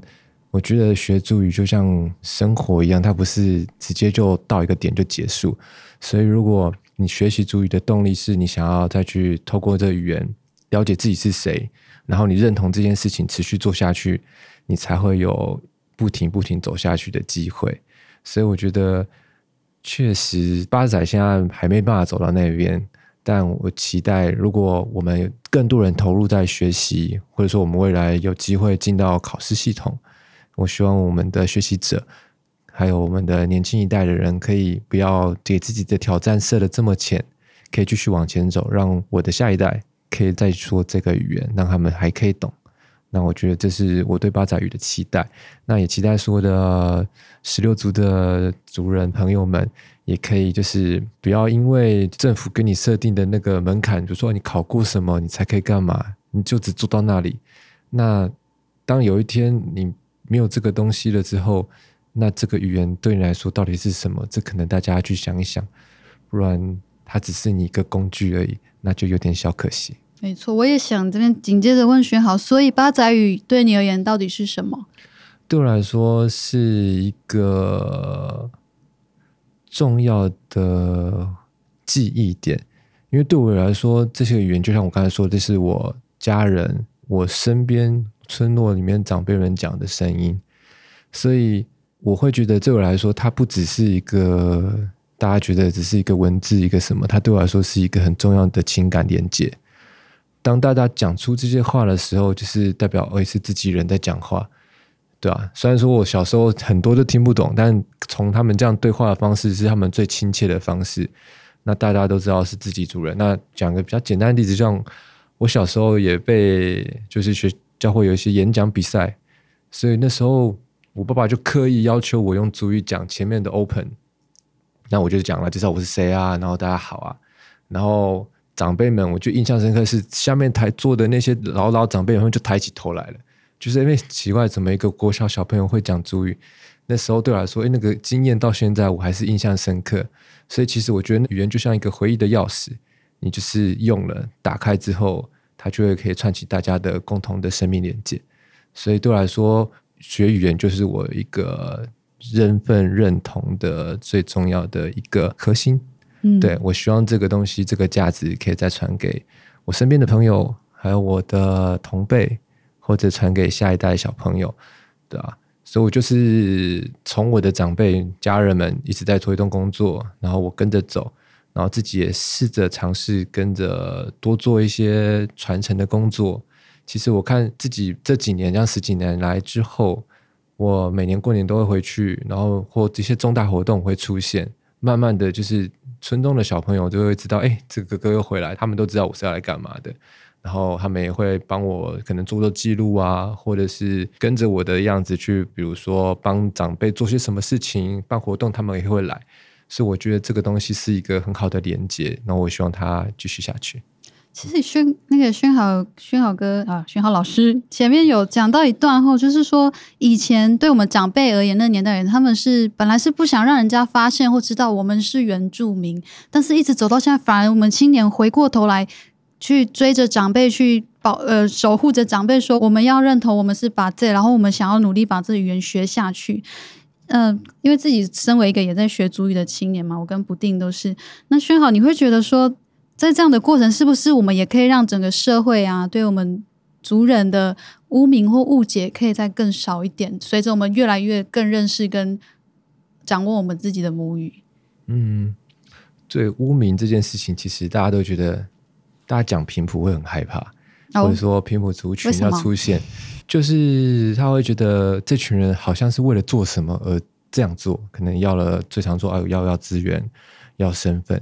我觉得学主语就像生活一样，它不是直接就到一个点就结束。所以，如果你学习主语的动力是你想要再去透过这语言了解自己是谁，然后你认同这件事情，持续做下去，你才会有不停不停走下去的机会。所以，我觉得确实八仔现在还没办法走到那边。但我期待，如果我们更多人投入在学习，或者说我们未来有机会进到考试系统，我希望我们的学习者，还有我们的年轻一代的人，可以不要给自己的挑战设的这么浅，可以继续往前走，让我的下一代可以再说这个语言，让他们还可以懂。那我觉得这是我对八仔鱼的期待。那也期待所有的十六族的族人朋友们。也可以，就是不要因为政府给你设定的那个门槛，比如说你考过什么，你才可以干嘛，你就只做到那里。那当有一天你没有这个东西了之后，那这个语言对你来说到底是什么？这可能大家去想一想，不然它只是你一个工具而已，那就有点小可惜。没错，我也想这边紧接着问学好，所以八仔语对你而言到底是什么？对我来说是一个。重要的记忆点，因为对我来说，这些语言就像我刚才说，这是我家人、我身边村落里面长辈们讲的声音，所以我会觉得，对我来说，它不只是一个大家觉得只是一个文字，一个什么，它对我来说是一个很重要的情感连接。当大家讲出这些话的时候，就是代表哦，是自己人在讲话，对啊。虽然说我小时候很多都听不懂，但从他们这样对话的方式是他们最亲切的方式。那大家都知道是自己主人。那讲个比较简单的例子，像我小时候也被就是学教会有一些演讲比赛，所以那时候我爸爸就刻意要求我用主语讲前面的 open。那我就讲了介绍我是谁啊，然后大家好啊，然后。长辈们，我就印象深刻是下面台坐的那些老老长辈，他们就抬起头来了，就是因为奇怪，怎么一个国小小朋友会讲主语？那时候对我来说，哎，那个经验到现在我还是印象深刻。所以其实我觉得语言就像一个回忆的钥匙，你就是用了打开之后，它就会可以串起大家的共同的生命连接。所以对我来说，学语言就是我一个身份认同的最重要的一个核心。嗯对，我希望这个东西，这个价值可以再传给我身边的朋友，还有我的同辈，或者传给下一代小朋友，对吧？所以我就是从我的长辈、家人们一直在推动工作，然后我跟着走，然后自己也试着尝试跟着多做一些传承的工作。其实我看自己这几年，这样十几年来之后，我每年过年都会回去，然后或这些重大活动会出现，慢慢的就是。村中的小朋友就会知道，哎，这个哥哥又回来，他们都知道我是要来干嘛的。然后他们也会帮我可能做做记录啊，或者是跟着我的样子去，比如说帮长辈做些什么事情、办活动，他们也会来。所以我觉得这个东西是一个很好的连接，然后我希望它继续下去。其实宣那个宣豪宣豪哥啊，宣豪老师前面有讲到一段后，就是说以前对我们长辈而言，那年代人他们是本来是不想让人家发现或知道我们是原住民，但是一直走到现在，反而我们青年回过头来去追着长辈去保呃守护着长辈，说我们要认同我们是把这，然后我们想要努力把这语言学下去。嗯，因为自己身为一个也在学主语的青年嘛，我跟不定都是。那宣豪，你会觉得说？在这样的过程，是不是我们也可以让整个社会啊，对我们族人的污名或误解，可以再更少一点？随着我们越来越更认识跟掌握我们自己的母语。嗯，对污名这件事情，其实大家都觉得，大家讲平埔会很害怕，或者说平埔族群要出现，就是他会觉得这群人好像是为了做什么而这样做，可能要了最常说啊，要要资源，要身份，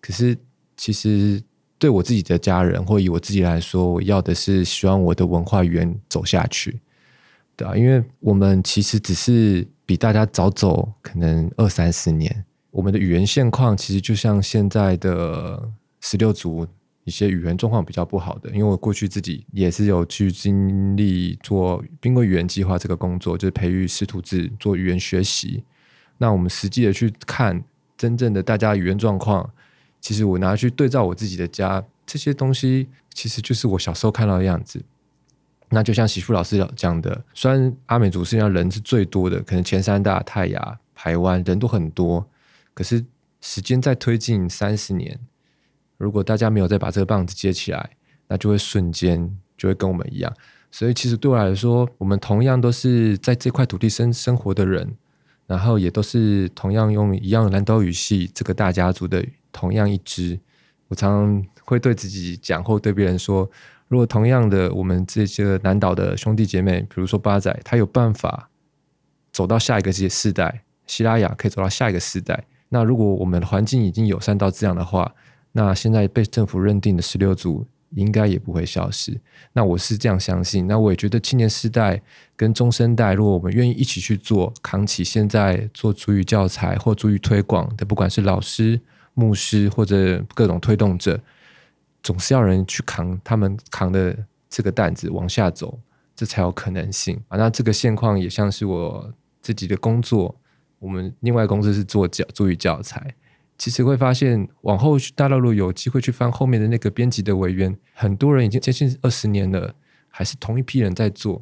可是。其实对我自己的家人，或以我自己来说，我要的是希望我的文化语言走下去，对啊，因为我们其实只是比大家早走可能二三十年，我们的语言现况其实就像现在的十六族一些语言状况比较不好的，因为我过去自己也是有去经历做兵国语言计划这个工作，就是培育师徒制做语言学习。那我们实际的去看真正的大家语言状况。其实我拿去对照我自己的家，这些东西其实就是我小时候看到的样子。那就像媳妇老师讲的，虽然阿美族实际上人是最多的，可能前三大泰雅、台湾人都很多，可是时间在推进三十年，如果大家没有再把这个棒子接起来，那就会瞬间就会跟我们一样。所以其实对我来说，我们同样都是在这块土地生生活的人，然后也都是同样用一样南岛语系这个大家族的。同样一支，我常常会对自己讲，或对别人说：如果同样的，我们这些南岛的兄弟姐妹，比如说八仔，他有办法走到下一个世世代，希拉雅可以走到下一个世代。那如果我们的环境已经友善到这样的话，那现在被政府认定的十六族应该也不会消失。那我是这样相信。那我也觉得青年世代跟中生代，如果我们愿意一起去做，扛起现在做足语教材或足语推广的，不管是老师。牧师或者各种推动者，总是要人去扛他们扛的这个担子往下走，这才有可能性啊。那这个现况也像是我自己的工作，我们另外公司是做教注意教材，其实会发现往后大陆路有机会去翻后面的那个编辑的委员，很多人已经接近二十年了，还是同一批人在做，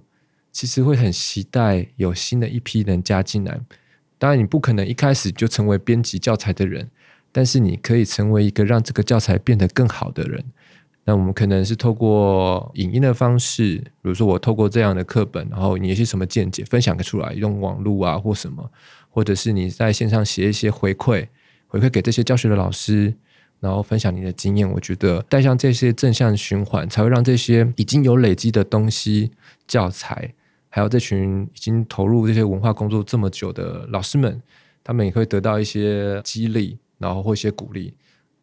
其实会很期待有新的一批人加进来。当然，你不可能一开始就成为编辑教材的人。但是你可以成为一个让这个教材变得更好的人。那我们可能是透过影音的方式，比如说我透过这样的课本，然后你有些什么见解分享出来，用网络啊或什么，或者是你在线上写一些回馈，回馈给这些教学的老师，然后分享你的经验。我觉得带上这些正向循环，才会让这些已经有累积的东西、教材，还有这群已经投入这些文化工作这么久的老师们，他们也会得到一些激励，然后或一些鼓励。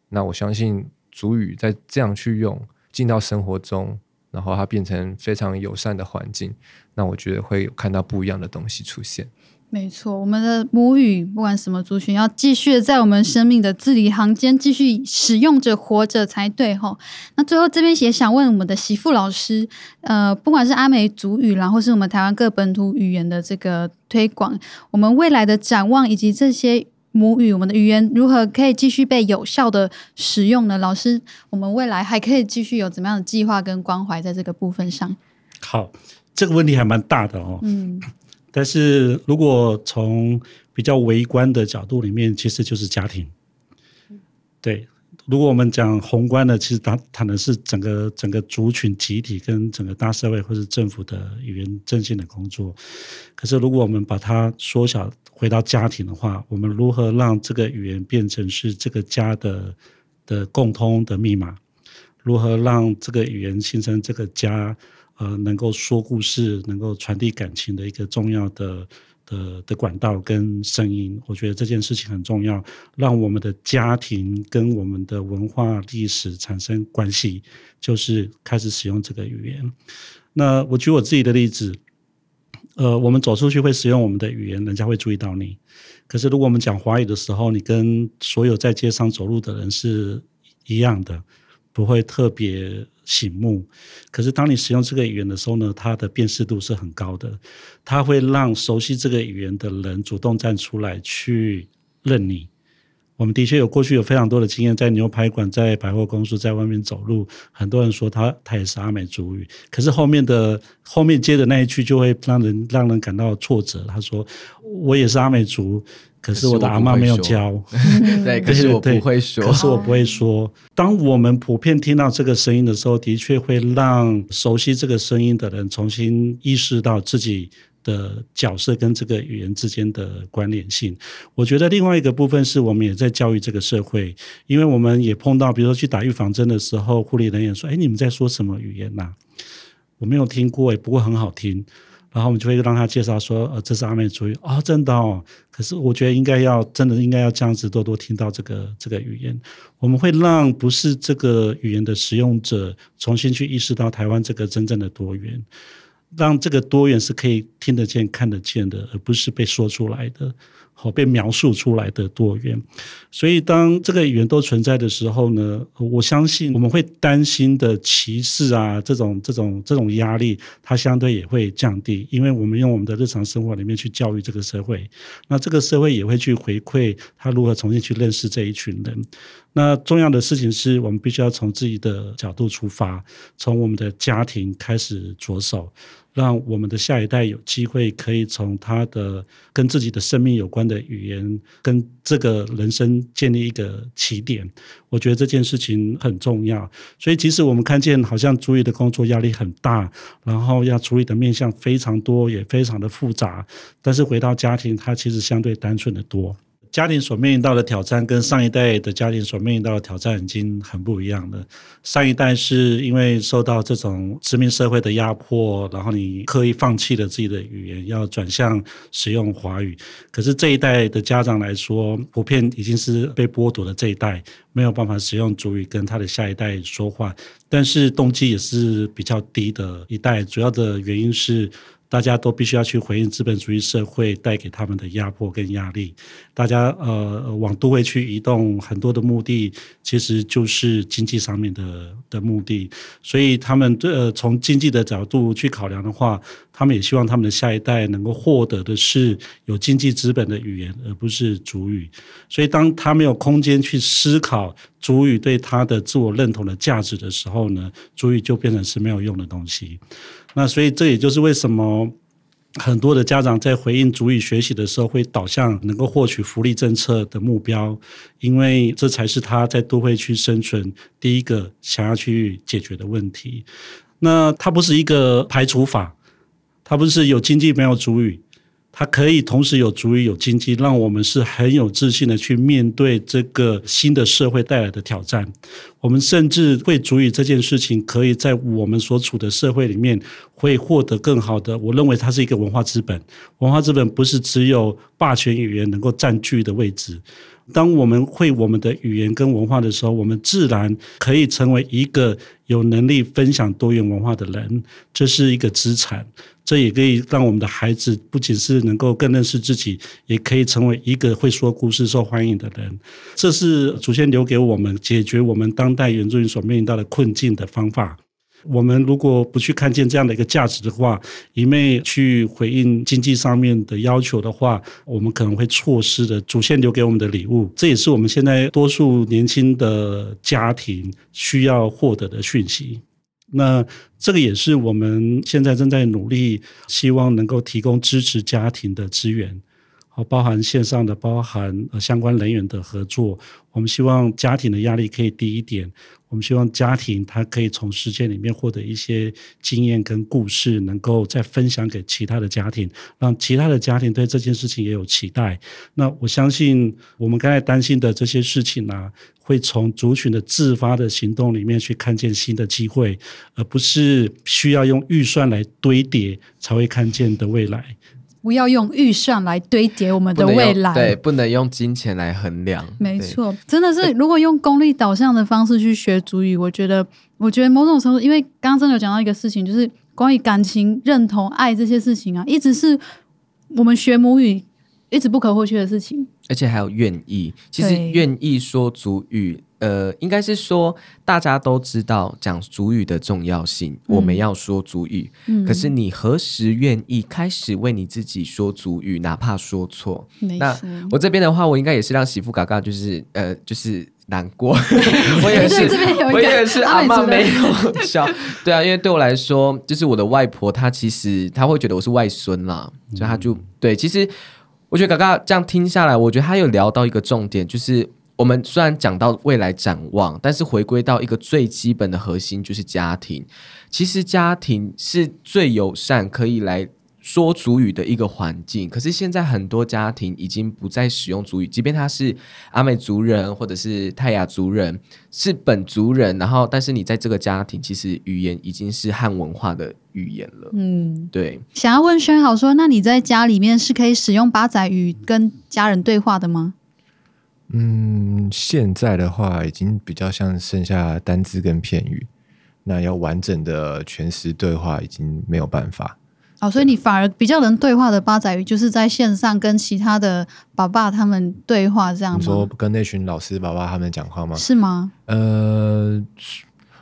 那我相信主语在这样去用进到生活中，然后它变成非常友善的环境，那我觉得会有看到不一样的东西出现。没错，我们的母语不管什么族群，要继续在我们生命的字里行间继续使用着活着才对哈。那最后这边也想问我们的媳妇老师，呃，不管是阿美族语然后是我们台湾各本土语言的这个推广，我们未来的展望以及这些母语，我们的语言如何可以继续被有效的使用呢？老师，我们未来还可以继续有怎么样的计划跟关怀在这个部分上？好，这个问题还蛮大的哦。嗯。但是如果从比较微观的角度里面，其实就是家庭。对，如果我们讲宏观的，其实谈谈的是整个整个族群集体跟整个大社会或是政府的语言振兴的工作。可是如果我们把它缩小回到家庭的话，我们如何让这个语言变成是这个家的的共通的密码？如何让这个语言形成这个家？呃，能够说故事、能够传递感情的一个重要的的的管道跟声音，我觉得这件事情很重要，让我们的家庭跟我们的文化历史产生关系，就是开始使用这个语言。那我举我自己的例子，呃，我们走出去会使用我们的语言，人家会注意到你。可是如果我们讲华语的时候，你跟所有在街上走路的人是一样的，不会特别。醒目，可是当你使用这个语言的时候呢，它的辨识度是很高的，它会让熟悉这个语言的人主动站出来去认你。我们的确有过去有非常多的经验，在牛排馆、在百货公司、在外面走路，很多人说他他也是阿美族语，可是后面的后面接的那一句就会让人让人感到挫折。他说我也是阿美族。可是我的阿妈没有教，[LAUGHS] 对，可是我不会说，可是我不会说。当我们普遍听到这个声音的时候，的确会让熟悉这个声音的人重新意识到自己的角色跟这个语言之间的关联性。我觉得另外一个部分是我们也在教育这个社会，因为我们也碰到，比如说去打预防针的时候，护理人员说：“哎，你们在说什么语言呐？我没有听过，哎，不过很好听。”然后我们就会让他介绍说，呃，这是阿美族语哦，真的哦。可是我觉得应该要真的应该要这样子多多听到这个这个语言。我们会让不是这个语言的使用者重新去意识到台湾这个真正的多元，让这个多元是可以听得见、看得见的，而不是被说出来的。好被描述出来的多元，所以当这个语言都存在的时候呢，我相信我们会担心的歧视啊，这种这种这种压力，它相对也会降低，因为我们用我们的日常生活里面去教育这个社会，那这个社会也会去回馈他如何重新去认识这一群人。那重要的事情是我们必须要从自己的角度出发，从我们的家庭开始着手。让我们的下一代有机会可以从他的跟自己的生命有关的语言，跟这个人生建立一个起点。我觉得这件事情很重要。所以，即使我们看见好像主语的工作压力很大，然后要处理的面向非常多，也非常的复杂，但是回到家庭，他其实相对单纯的多。家庭所面临到的挑战，跟上一代的家庭所面临到的挑战已经很不一样了。上一代是因为受到这种殖民社会的压迫，然后你刻意放弃了自己的语言，要转向使用华语。可是这一代的家长来说，普遍已经是被剥夺的这一代，没有办法使用主语跟他的下一代说话。但是动机也是比较低的一代，主要的原因是。大家都必须要去回应资本主义社会带给他们的压迫跟压力。大家呃往都会去移动，很多的目的其实就是经济上面的的目的。所以他们呃从经济的角度去考量的话，他们也希望他们的下一代能够获得的是有经济资本的语言，而不是主语。所以当他没有空间去思考主语对他的自我认同的价值的时候呢，主语就变成是没有用的东西。那所以这也就是为什么很多的家长在回应主语学习的时候，会导向能够获取福利政策的目标，因为这才是他在都会区生存第一个想要去解决的问题。那它不是一个排除法，它不是有经济没有主语。它可以同时有主语有经济，让我们是很有自信的去面对这个新的社会带来的挑战。我们甚至会足以这件事情，可以在我们所处的社会里面会获得更好的。我认为它是一个文化资本，文化资本不是只有霸权语言能够占据的位置。当我们会我们的语言跟文化的时候，我们自然可以成为一个有能力分享多元文化的人，这是一个资产。这也可以让我们的孩子不仅是能够更认识自己，也可以成为一个会说故事、受欢迎的人。这是祖先留给我们解决我们当代原住民所面临到的困境的方法。我们如果不去看见这样的一个价值的话，一昧去回应经济上面的要求的话，我们可能会错失的祖先留给我们的礼物。这也是我们现在多数年轻的家庭需要获得的讯息。那这个也是我们现在正在努力，希望能够提供支持家庭的资源。包含线上的，包含相关人员的合作。我们希望家庭的压力可以低一点。我们希望家庭他可以从事件里面获得一些经验跟故事，能够再分享给其他的家庭，让其他的家庭对这件事情也有期待。那我相信我们刚才担心的这些事情呢，会从族群的自发的行动里面去看见新的机会，而不是需要用预算来堆叠才会看见的未来。不要用预算来堆叠我们的未来，对，不能用金钱来衡量。没错，真的是，如果用功利导向的方式去学主语，我觉得，我觉得某种程度，因为刚刚真的有讲到一个事情，就是关于感情、认同、爱这些事情啊，一直是我们学母语一直不可或缺的事情，而且还有愿意，其实愿意说主语。呃，应该是说大家都知道讲主语的重要性，我们要说主语。嗯，可是你何时愿意开始为你自己说主语，哪怕说错？那我这边的话，我应该也是让媳妇嘎嘎，就是呃，就是难过。[LAUGHS] 我也是，我也是阿妈没有笑。对啊，因为对我来说，就是我的外婆，她其实她会觉得我是外孙啦，所以她就对。其实我觉得刚刚这样听下来，我觉得他有聊到一个重点，就是。我们虽然讲到未来展望，但是回归到一个最基本的核心，就是家庭。其实家庭是最友善，可以来说主语的一个环境。可是现在很多家庭已经不再使用主语，即便他是阿美族人或者是泰雅族人，是本族人，然后但是你在这个家庭，其实语言已经是汉文化的语言了。嗯，对。想要问轩豪说，那你在家里面是可以使用八仔语跟家人对话的吗？嗯，现在的话已经比较像剩下单字跟片语，那要完整的全时对话已经没有办法。哦，所以你反而比较能对话的八仔鱼，就是在线上跟其他的爸爸他们对话这样吗？你说跟那群老师爸爸他们讲话吗？是吗？呃，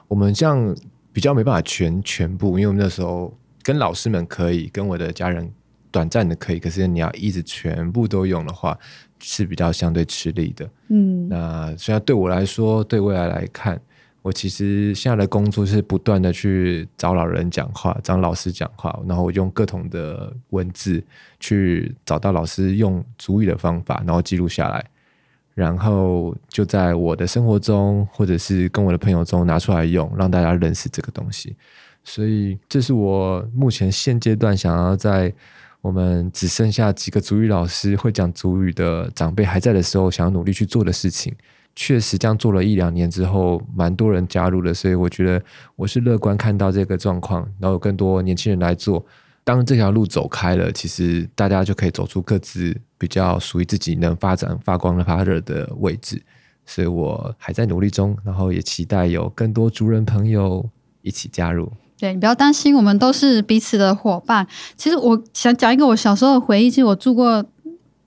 我们这样比较没办法全全部，因为我们那时候跟老师们可以，跟我的家人短暂的可以，可是你要一直全部都用的话。是比较相对吃力的，嗯，那虽然对我来说，对未来来看，我其实现在的工作是不断的去找老人讲话，找老师讲话，然后我用各种的文字去找到老师用主语的方法，然后记录下来，然后就在我的生活中，或者是跟我的朋友中拿出来用，让大家认识这个东西。所以，这是我目前现阶段想要在。我们只剩下几个主语老师会讲主语的长辈还在的时候，想要努力去做的事情，确实这样做了一两年之后，蛮多人加入了，所以我觉得我是乐观看到这个状况，然后有更多年轻人来做。当这条路走开了，其实大家就可以走出各自比较属于自己能发展发光发热的位置。所以我还在努力中，然后也期待有更多族人朋友一起加入。对你不要担心，我们都是彼此的伙伴。其实我想讲一个我小时候的回忆，其实我住过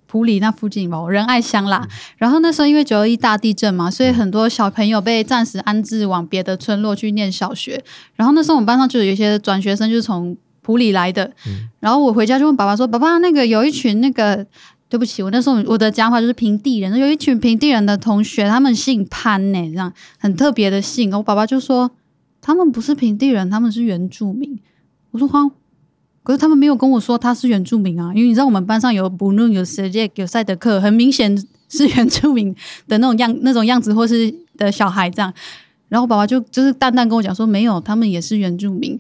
普里那附近嘛，仁爱乡啦。然后那时候因为九二一大地震嘛，所以很多小朋友被暂时安置往别的村落去念小学。然后那时候我们班上就有一些转学生，就是从普里来的。然后我回家就问爸爸说：“爸爸，那个有一群那个，对不起，我那时候我的讲法就是平地人，有一群平地人的同学，他们姓潘呢，这样很特别的姓。”我爸爸就说。他们不是平地人，他们是原住民。我说好，可是他们没有跟我说他是原住民啊，因为你知道我们班上有布伦、有塞杰、有赛德克，很明显 [LAUGHS] 是原住民的那种样、那种样子，或是的小孩这样。然后爸爸就就是淡淡跟我讲说，没有，他们也是原住民。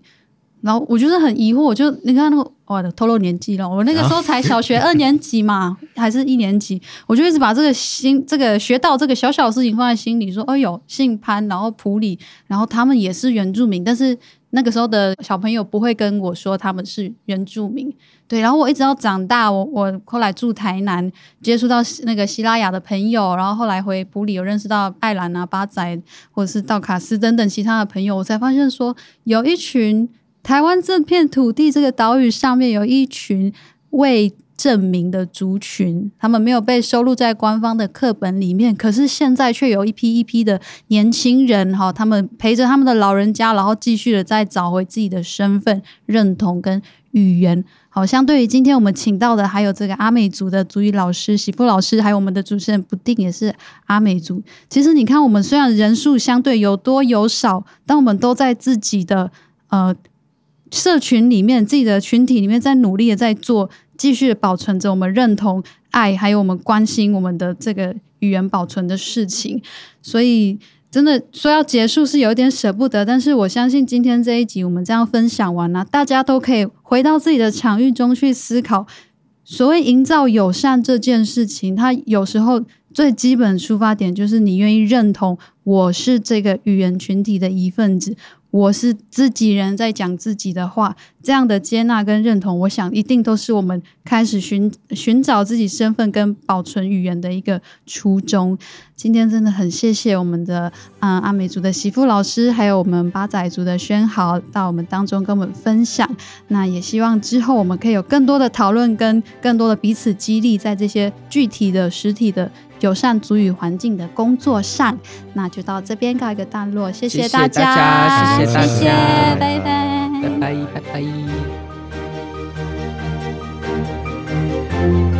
然后我就是很疑惑，我就你看那个，哇，透露年纪了，我那个时候才小学二年级嘛，[LAUGHS] 还是一年级，我就一直把这个心，这个学到这个小小的事情放在心里，说，哎呦，姓潘，然后普里，然后他们也是原住民，但是那个时候的小朋友不会跟我说他们是原住民，对，然后我一直到长大，我我后来住台南，接触到那个希拉雅的朋友，然后后来回普里有认识到艾兰啊、巴仔或者是道卡斯等等其他的朋友，我才发现说有一群。台湾这片土地，这个岛屿上面有一群为证明的族群，他们没有被收录在官方的课本里面，可是现在却有一批一批的年轻人，哈，他们陪着他们的老人家，然后继续的在找回自己的身份认同跟语言。好，相对于今天我们请到的，还有这个阿美族的族语老师喜夫老师，还有我们的主持人不定也是阿美族。其实你看，我们虽然人数相对有多有少，但我们都在自己的呃。社群里面，自己的群体里面，在努力的在做，继续保存着我们认同、爱，还有我们关心我们的这个语言保存的事情。所以，真的说要结束是有点舍不得，但是我相信今天这一集我们这样分享完了，大家都可以回到自己的场域中去思考，所谓营造友善这件事情，它有时候最基本出发点就是你愿意认同我是这个语言群体的一份子。我是自己人在讲自己的话，这样的接纳跟认同，我想一定都是我们开始寻寻找自己身份跟保存语言的一个初衷。今天真的很谢谢我们的啊阿美族的媳妇老师，还有我们八仔族的宣豪到我们当中跟我们分享。那也希望之后我们可以有更多的讨论，跟更多的彼此激励，在这些具体的实体的。友善足语环境的工作上，那就到这边告一个段落，谢谢大家，谢谢大家，拜拜，拜拜，拜拜。